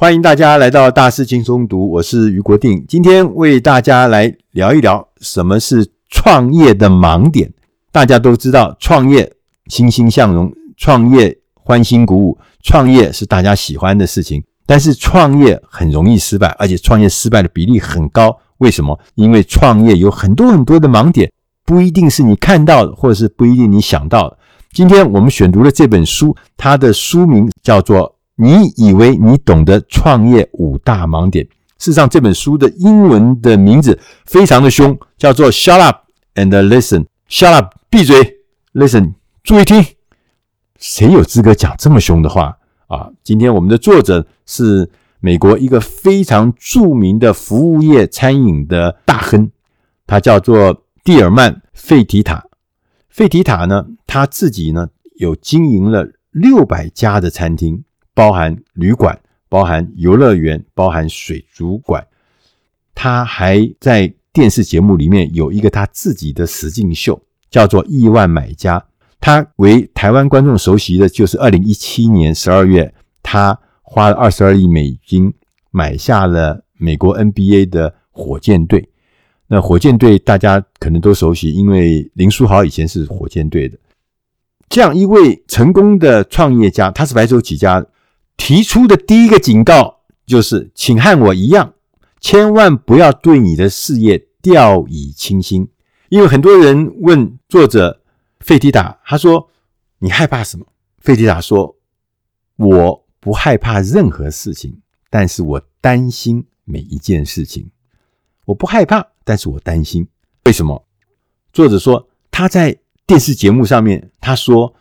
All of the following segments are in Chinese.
欢迎大家来到大师轻松读，我是余国定。今天为大家来聊一聊什么是创业的盲点。大家都知道，创业欣欣向荣，创业欢欣鼓舞，创业是大家喜欢的事情。但是创业很容易失败，而且创业失败的比例很高。为什么？因为创业有很多很多的盲点，不一定是你看到的，或者是不一定你想到的。今天我们选读的这本书，它的书名叫做。你以为你懂得创业五大盲点？事实上，这本书的英文的名字非常的凶，叫做 “Shut up and listen”。Shut up，闭嘴；listen，注意听。谁有资格讲这么凶的话啊？今天我们的作者是美国一个非常著名的服务业餐饮的大亨，他叫做蒂尔曼·费提塔。费提塔呢，他自己呢有经营了六百家的餐厅。包含旅馆，包含游乐园，包含水族馆。他还在电视节目里面有一个他自己的实境秀，叫做《亿万买家》。他为台湾观众熟悉的就是二零一七年十二月，他花了二十二亿美金买下了美国 NBA 的火箭队。那火箭队大家可能都熟悉，因为林书豪以前是火箭队的。这样一位成功的创业家，他是白手起家。提出的第一个警告就是，请和我一样，千万不要对你的事业掉以轻心。因为很多人问作者费迪达，他说：“你害怕什么？”费迪达说：“我不害怕任何事情，但是我担心每一件事情。我不害怕，但是我担心。为什么？”作者说他在电视节目上面，他说：“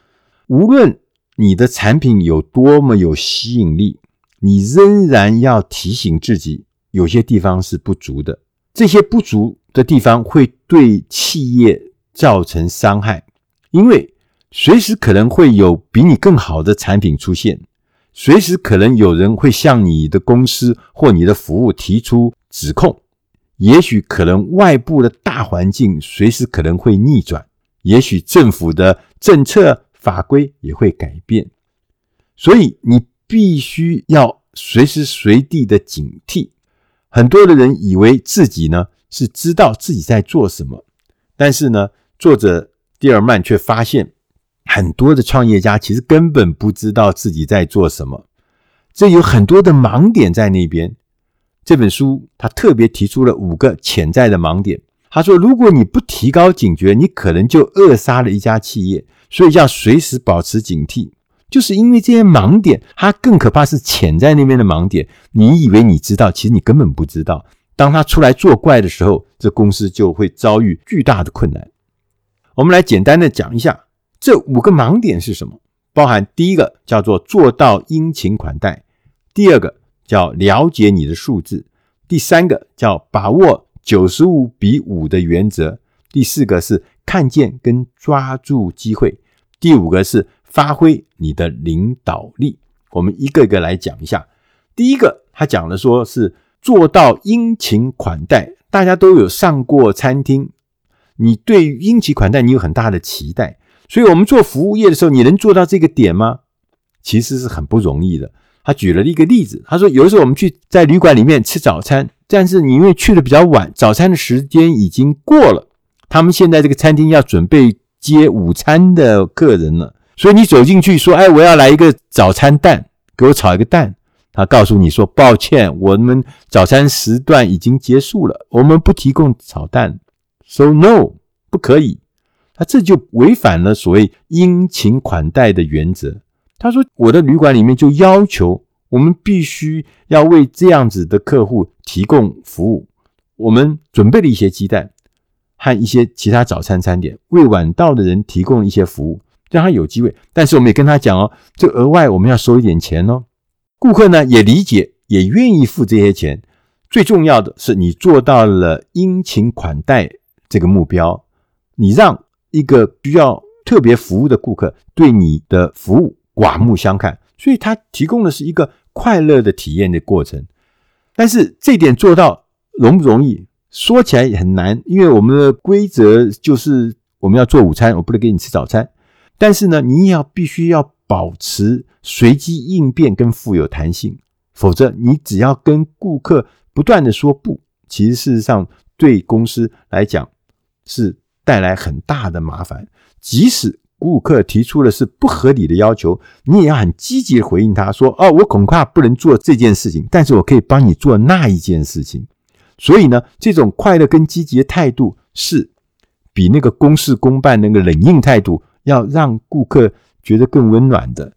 无论。”你的产品有多么有吸引力，你仍然要提醒自己，有些地方是不足的。这些不足的地方会对企业造成伤害，因为随时可能会有比你更好的产品出现，随时可能有人会向你的公司或你的服务提出指控，也许可能外部的大环境随时可能会逆转，也许政府的政策。法规也会改变，所以你必须要随时随地的警惕。很多的人以为自己呢是知道自己在做什么，但是呢，作者蒂尔曼却发现很多的创业家其实根本不知道自己在做什么，这有很多的盲点在那边。这本书他特别提出了五个潜在的盲点。他说，如果你不提高警觉，你可能就扼杀了一家企业。所以要随时保持警惕，就是因为这些盲点，它更可怕是潜在那边的盲点。你以为你知道，其实你根本不知道。当他出来作怪的时候，这公司就会遭遇巨大的困难。我们来简单的讲一下这五个盲点是什么，包含第一个叫做做到殷勤款待，第二个叫了解你的数字，第三个叫把握九十五比五的原则，第四个是。看见跟抓住机会，第五个是发挥你的领导力。我们一个一个来讲一下。第一个，他讲的说是做到殷勤款待，大家都有上过餐厅，你对殷勤款待你有很大的期待，所以我们做服务业的时候，你能做到这个点吗？其实是很不容易的。他举了一个例子，他说有的时候我们去在旅馆里面吃早餐，但是你因为去的比较晚，早餐的时间已经过了。他们现在这个餐厅要准备接午餐的客人了，所以你走进去说：“哎，我要来一个早餐蛋，给我炒一个蛋。”他告诉你说：“抱歉，我们早餐时段已经结束了，我们不提供炒蛋。”So no，不可以。他这就违反了所谓殷勤款待的原则。他说：“我的旅馆里面就要求我们必须要为这样子的客户提供服务，我们准备了一些鸡蛋。”和一些其他早餐餐点，为晚到的人提供一些服务，让他有机会。但是我们也跟他讲哦，这额外我们要收一点钱哦。顾客呢也理解，也愿意付这些钱。最重要的是，你做到了殷勤款待这个目标，你让一个需要特别服务的顾客对你的服务刮目相看，所以他提供的是一个快乐的体验的过程。但是这点做到容不容易？说起来也很难，因为我们的规则就是我们要做午餐，我不能给你吃早餐。但是呢，你也要必须要保持随机应变跟富有弹性，否则你只要跟顾客不断的说不，其实事实上对公司来讲是带来很大的麻烦。即使顾客提出的是不合理的要求，你也要很积极的回应他说：“哦，我恐怕不能做这件事情，但是我可以帮你做那一件事情。”所以呢，这种快乐跟积极的态度是比那个公事公办那个冷硬态度要让顾客觉得更温暖的。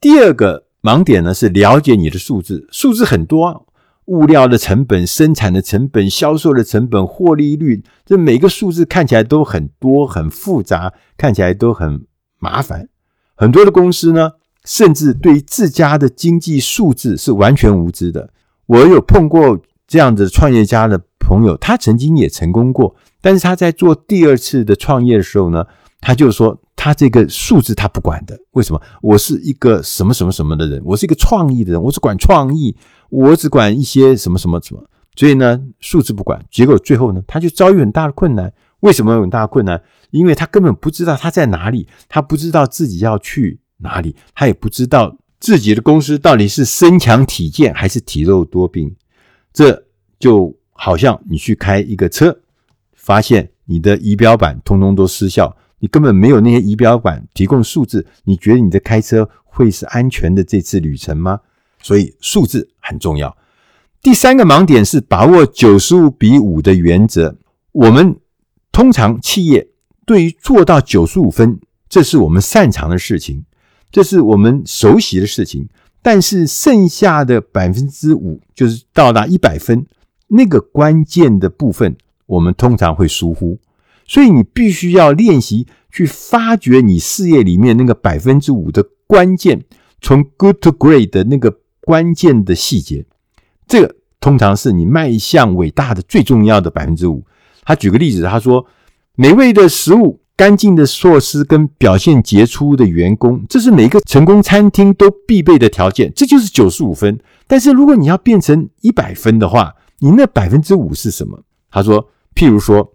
第二个盲点呢，是了解你的数字，数字很多。物料的成本、生产的成本、销售的成本、获利率，这每个数字看起来都很多、很复杂，看起来都很麻烦。很多的公司呢，甚至对自家的经济数字是完全无知的。我有碰过这样的创业家的朋友，他曾经也成功过，但是他在做第二次的创业的时候呢，他就说。他这个数字他不管的，为什么？我是一个什么什么什么的人，我是一个创意的人，我只管创意，我只管一些什么什么什么，所以呢，数字不管，结果最后呢，他就遭遇很大的困难。为什么？有很大的困难？因为他根本不知道他在哪里，他不知道自己要去哪里，他也不知道自己的公司到底是身强体健还是体弱多病。这就好像你去开一个车，发现你的仪表板通通都失效。你根本没有那些仪表板提供数字，你觉得你的开车会是安全的这次旅程吗？所以数字很重要。第三个盲点是把握九十五比五的原则。我们通常企业对于做到九十五分，这是我们擅长的事情，这是我们熟悉的事情。但是剩下的百分之五，就是到达一百分那个关键的部分，我们通常会疏忽。所以你必须要练习去发掘你事业里面那个百分之五的关键，从 good to great 的那个关键的细节，这个通常是你迈向伟大的最重要的百分之五。他举个例子，他说：美味的食物、干净的措施跟表现杰出的员工，这是每一个成功餐厅都必备的条件，这就是九十五分。但是如果你要变成一百分的话，你那百分之五是什么？他说，譬如说。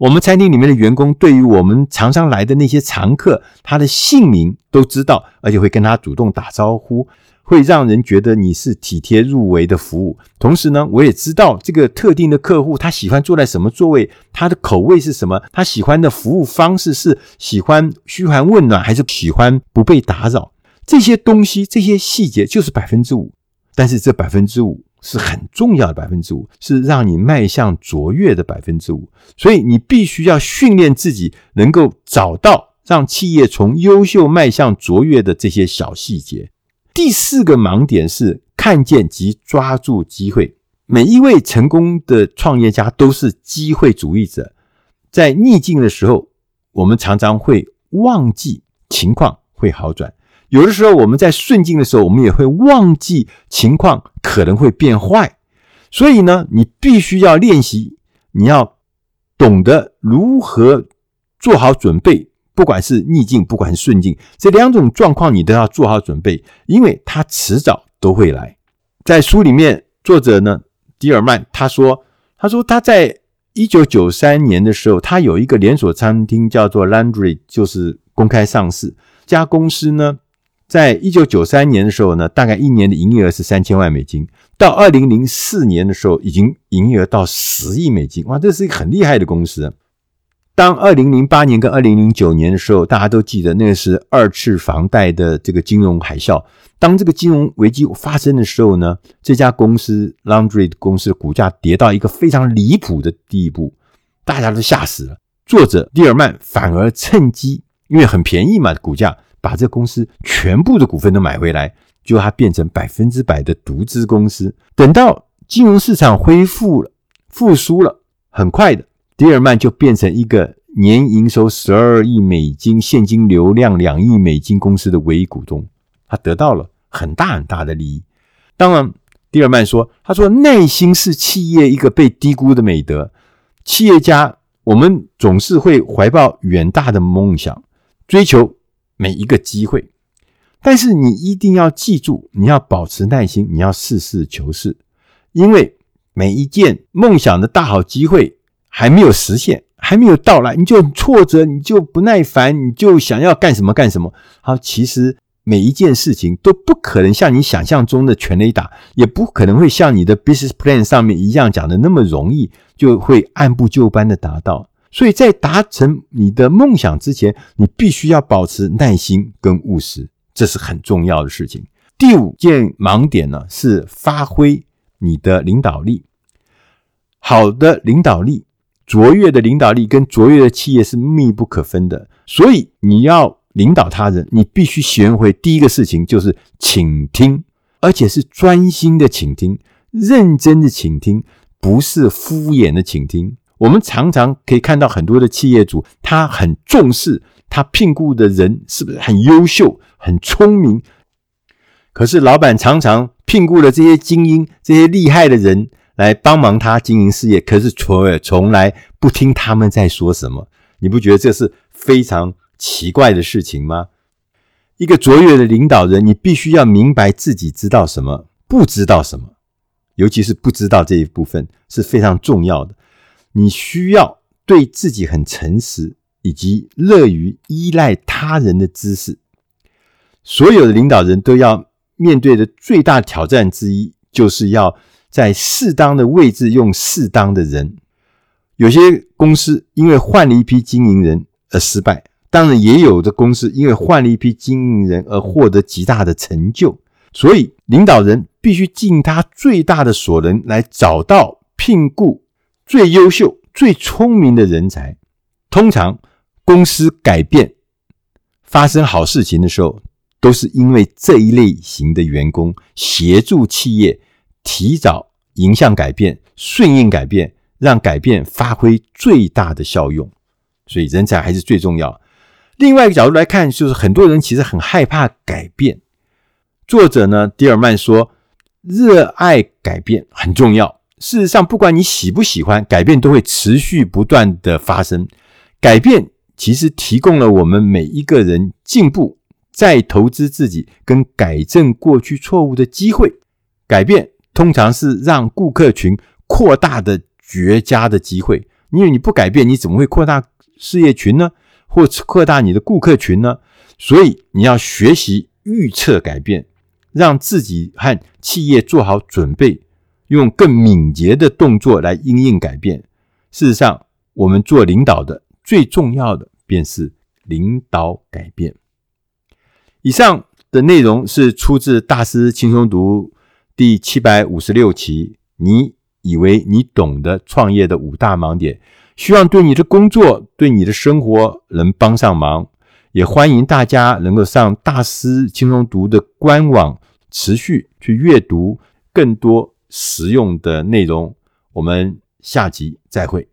我们餐厅里面的员工对于我们常常来的那些常客，他的姓名都知道，而且会跟他主动打招呼，会让人觉得你是体贴入微的服务。同时呢，我也知道这个特定的客户他喜欢坐在什么座位，他的口味是什么，他喜欢的服务方式是喜欢嘘寒问暖还是喜欢不被打扰。这些东西，这些细节就是百分之五，但是这百分之五。是很重要的百分之五，是让你迈向卓越的百分之五。所以你必须要训练自己，能够找到让企业从优秀迈向卓越的这些小细节。第四个盲点是看见及抓住机会。每一位成功的创业家都是机会主义者。在逆境的时候，我们常常会忘记情况会好转。有的时候，我们在顺境的时候，我们也会忘记情况可能会变坏。所以呢，你必须要练习，你要懂得如何做好准备，不管是逆境，不管是顺境，这两种状况你都要做好准备，因为它迟早都会来。在书里面，作者呢，迪尔曼他说，他说他在一九九三年的时候，他有一个连锁餐厅叫做 Landry，就是公开上市。家公司呢。在一九九三年的时候呢，大概一年的营业额是三千万美金。到二零零四年的时候，已经营业额到十亿美金。哇，这是一个很厉害的公司。当二零零八年跟二零零九年的时候，大家都记得那个是二次房贷的这个金融海啸。当这个金融危机发生的时候呢，这家公司 Laundry 公司的股价跌到一个非常离谱的地步，大家都吓死了。作者蒂尔曼反而趁机，因为很便宜嘛，股价。把这公司全部的股份都买回来，就它变成百分之百的独资公司。等到金融市场恢复了、复苏了，很快的，迪尔曼就变成一个年营收十二亿美金、现金流量两亿美金公司的唯一股东，他得到了很大很大的利益。当然，迪尔曼说：“他说耐心是企业一个被低估的美德。企业家，我们总是会怀抱远大的梦想，追求。”每一个机会，但是你一定要记住，你要保持耐心，你要实事求是，因为每一件梦想的大好机会还没有实现，还没有到来，你就挫折，你就不耐烦，你就想要干什么干什么。好，其实每一件事情都不可能像你想象中的全雷打，也不可能会像你的 business plan 上面一样讲的那么容易，就会按部就班的达到。所以在达成你的梦想之前，你必须要保持耐心跟务实，这是很重要的事情。第五件盲点呢，是发挥你的领导力。好的领导力，卓越的领导力跟卓越的企业是密不可分的。所以你要领导他人，你必须学会第一个事情就是倾听，而且是专心的倾听，认真的倾听，不是敷衍的倾听。我们常常可以看到很多的企业主，他很重视他聘雇的人是不是很优秀、很聪明。可是老板常常聘雇了这些精英、这些厉害的人来帮忙他经营事业，可是从从来不听他们在说什么。你不觉得这是非常奇怪的事情吗？一个卓越的领导人，你必须要明白自己知道什么，不知道什么，尤其是不知道这一部分是非常重要的。你需要对自己很诚实，以及乐于依赖他人的知识。所有的领导人都要面对的最大挑战之一，就是要在适当的位置用适当的人。有些公司因为换了一批经营人而失败，当然也有的公司因为换了一批经营人而获得极大的成就。所以，领导人必须尽他最大的所能来找到聘雇。最优秀、最聪明的人才，通常公司改变、发生好事情的时候，都是因为这一类型的员工协助企业提早迎向改变、顺应改变，让改变发挥最大的效用。所以，人才还是最重要。另外一个角度来看，就是很多人其实很害怕改变。作者呢，迪尔曼说：“热爱改变很重要。”事实上，不管你喜不喜欢，改变都会持续不断的发生。改变其实提供了我们每一个人进步、再投资自己跟改正过去错误的机会。改变通常是让顾客群扩大的绝佳的机会，因为你不改变，你怎么会扩大事业群呢？或扩大你的顾客群呢？所以你要学习预测改变，让自己和企业做好准备。用更敏捷的动作来因应改变。事实上，我们做领导的最重要的便是领导改变。以上的内容是出自《大师轻松读》第七百五十六期。你以为你懂得创业的五大盲点，希望对你的工作、对你的生活能帮上忙。也欢迎大家能够上《大师轻松读》的官网，持续去阅读更多。实用的内容，我们下集再会。